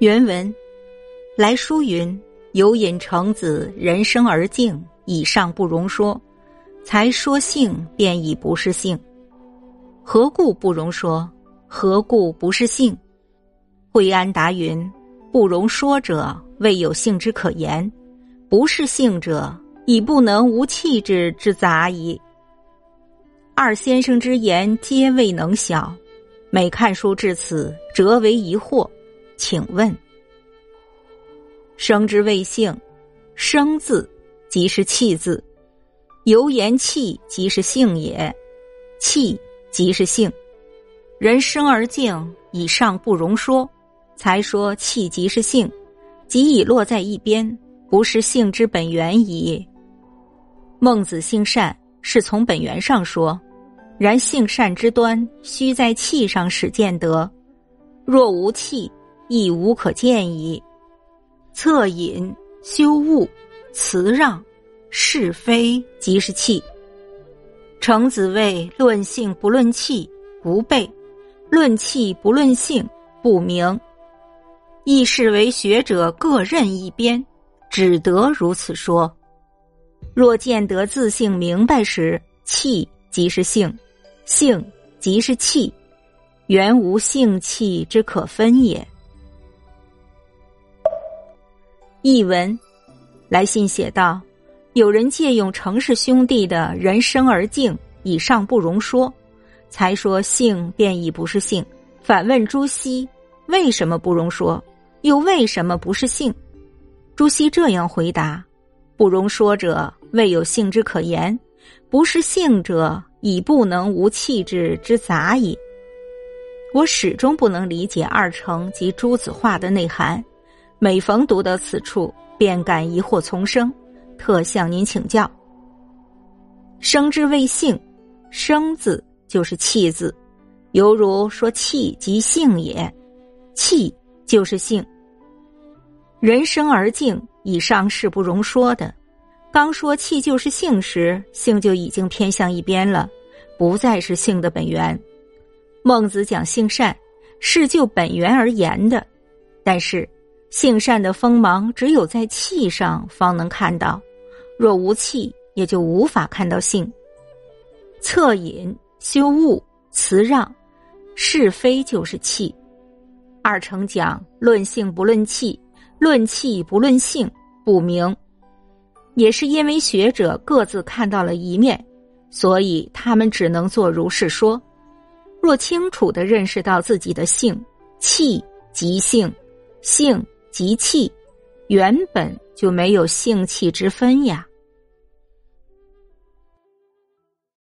原文来书云：“有引成子，人生而静，以上不容说。才说性，便已不是性。何故不容说？何故不是性？”惠安答云：“不容说者，未有性之可言；不是性者，已不能无气质之杂矣。”二先生之言，皆未能晓。每看书至此，辄为疑惑。请问：生之谓性，生字即是气字，由言气即是性也，气即是性。人生而静，以上不容说，才说气即是性，即已落在一边，不是性之本源矣。孟子性善，是从本源上说，然性善之端，须在气上使见得。若无气，亦无可见矣。恻隐、羞恶、辞让、是非，即是气。程子谓：论性不论气，不备；论气不论性，不明。亦是为学者各任一边，只得如此说。若见得自性明白时，气即是性，性即是气，原无性气之可分也。译文：来信写道：“有人借用程氏兄弟的人生而敬，以上不容说，才说性便已不是性。反问朱熹：为什么不容说？又为什么不是性？朱熹这样回答：不容说者，未有性之可言；不是性者，已不能无气质之杂矣。我始终不能理解二程及朱子话的内涵。”每逢读到此处，便感疑惑丛生，特向您请教。生之谓性，生字就是气字，犹如说气即性也，气就是性。人生而静，以上是不容说的。刚说气就是性时，性就已经偏向一边了，不再是性的本源。孟子讲性善，是就本源而言的，但是。性善的锋芒，只有在气上方能看到；若无气，也就无法看到性。恻隐、修物、辞让、是非，就是气。二程讲论性不论气，论气不论性，不明。也是因为学者各自看到了一面，所以他们只能做如是说。若清楚的认识到自己的性，气即性，性。集气，原本就没有性气之分呀。